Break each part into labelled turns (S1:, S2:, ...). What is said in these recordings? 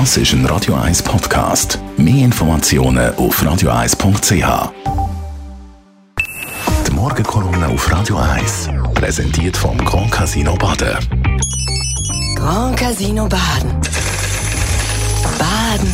S1: Das ist ein Radio 1 Podcast. Mehr Informationen auf radio1.ch. Die Morgenkolumne auf Radio 1 präsentiert vom Grand Casino Baden.
S2: Grand Casino Baden. Baden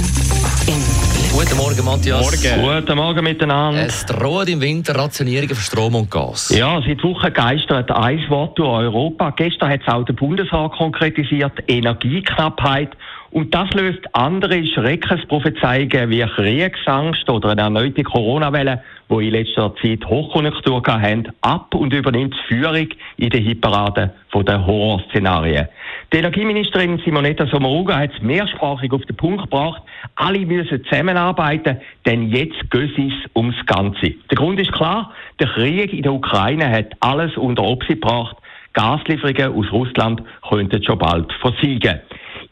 S2: im Glück.
S3: Guten Morgen, Matthias.
S4: Guten Morgen miteinander.
S3: Es drohen im Winter Rationierungen für Strom und Gas.
S4: Ja, seit Wochen geistert ein Wort durch Europa. Gestern hat es auch der Bundesrat konkretisiert, Energieknappheit. Und das löst andere Schreckensprophezeiungen wie Kriegsangst oder eine erneute Corona-Welle, die in letzter Zeit Hochkonjunktur haben, ab und übernimmt die Führung in der Hitparade der Horrorszenarien. Die Energieministerin Simonetta Sommaruga hat es mehrsprachig auf den Punkt gebracht. Alle müssen zusammenarbeiten, denn jetzt geht es ums Ganze. Der Grund ist klar, der Krieg in der Ukraine hat alles unter Obsicht gebracht. Gaslieferungen aus Russland könnten schon bald versiegen.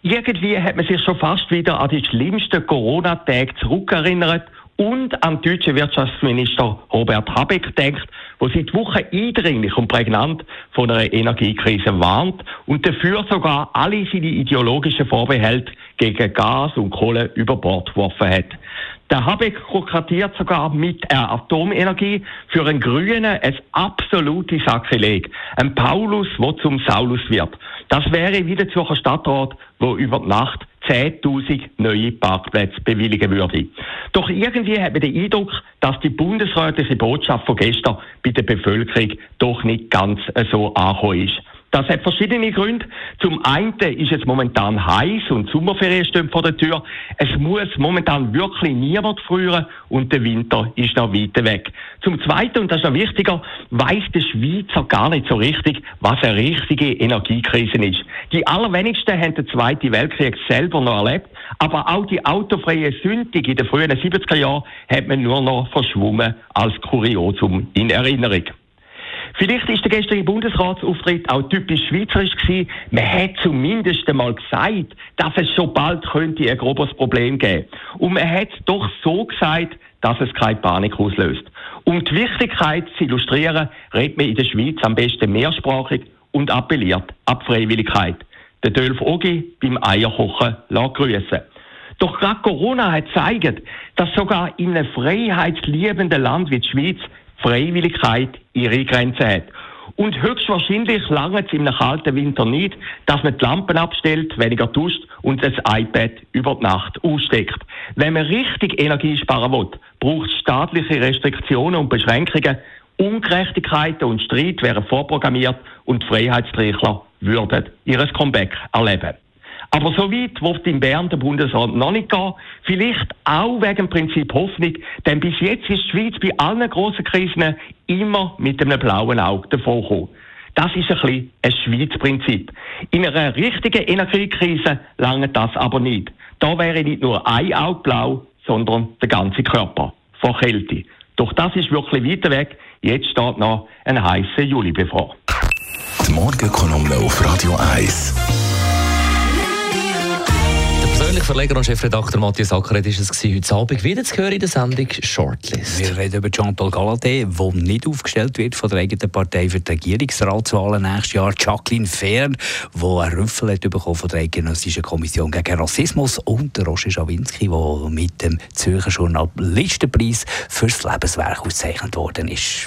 S4: Irgendwie hat man sich schon fast wieder an die schlimmsten Corona-Tage zurückerinnert und an den deutschen Wirtschaftsminister Robert Habeck denkt, der seit Wochen eindringlich und prägnant von einer Energiekrise warnt und dafür sogar alle seine ideologischen Vorbehalte gegen Gas und Kohle über Bord geworfen hat. Der Habeck kokrattiert sogar mit der Atomenergie für einen Grünen ein absolutes Sakrileg. Ein Paulus, der zum Saulus wird. Das wäre wie der Zürcher Stadtrat, wo über die Nacht 10.000 neue Parkplätze bewilligen würde. Doch irgendwie hat man den Eindruck, dass die bundesrätliche Botschaft von gestern bei der Bevölkerung doch nicht ganz so angekommen ist. Das hat verschiedene Gründe. Zum einen ist es momentan heiß und Sommerferien stehen vor der Tür. Es muss momentan wirklich niemand frieren und der Winter ist noch weit weg. Zum zweiten, und das ist noch wichtiger, weiß der Schweizer gar nicht so richtig, was eine richtige Energiekrise ist. Die allerwenigsten haben den Zweiten Weltkrieg selber noch erlebt, aber auch die autofreie Sündung in den frühen 70er Jahren hat man nur noch verschwommen als Kuriosum in Erinnerung. Vielleicht ist der gestrige Bundesratsauftritt auch typisch schweizerisch gewesen. Man hat zumindest einmal gesagt, dass es schon bald könnte ein grobes Problem geben. Und man hat doch so gesagt, dass es keine Panik auslöst. Um die Wichtigkeit zu illustrieren, redet man in der Schweiz am besten mehrsprachig und appelliert ab Freiwilligkeit. Der Dölf Ogi beim Eierkochen lässt grüßen. Doch gerade Corona hat gezeigt, dass sogar in einem freiheitsliebenden Land wie die Schweiz Freiwilligkeit ihre Grenzen hat. Und höchstwahrscheinlich lange es im kalten Winter nicht, dass man die Lampen abstellt, weniger duscht und das iPad über die Nacht aussteckt. Wenn man richtig Energie sparen will, braucht es staatliche Restriktionen und Beschränkungen. Ungerechtigkeiten und Streit wären vorprogrammiert und die Freiheitstrichler würden ihres Comeback erleben. Aber so weit wird in Bern der Bundesrat noch nicht gehen. Vielleicht auch wegen dem Prinzip Hoffnung, denn bis jetzt ist die Schweiz bei allen grossen Krisen immer mit einem blauen Auge davon gekommen. Das ist ein bisschen ein Schweiz-Prinzip. In einer richtigen Energiekrise lange das aber nicht. Da wäre nicht nur ein Auge blau, sondern der ganze Körper vor Kälte. Doch das ist wirklich weiter weg. Jetzt steht noch ein heißer Juli bevor.
S1: Die Morgenkolumne auf Radio 1
S3: persönlich Verleger und Chefredakteur Matthias Ackeret ist es gewesen, heute Abend wieder zu hören in der Sendung Shortlist.
S5: Wir reden über Jean-Paul Galladay, der nicht aufgestellt wird von der eigenen Partei für die Regierungsratswahlen nächstes Jahr. Jacqueline Fern, die einen Rüffel hat bekommen von der Eidgenössischen Kommission gegen Rassismus und Roger Schawinski, der mit dem Zürcher Journalistenpreis fürs Lebenswerk ausgezeichnet worden ist.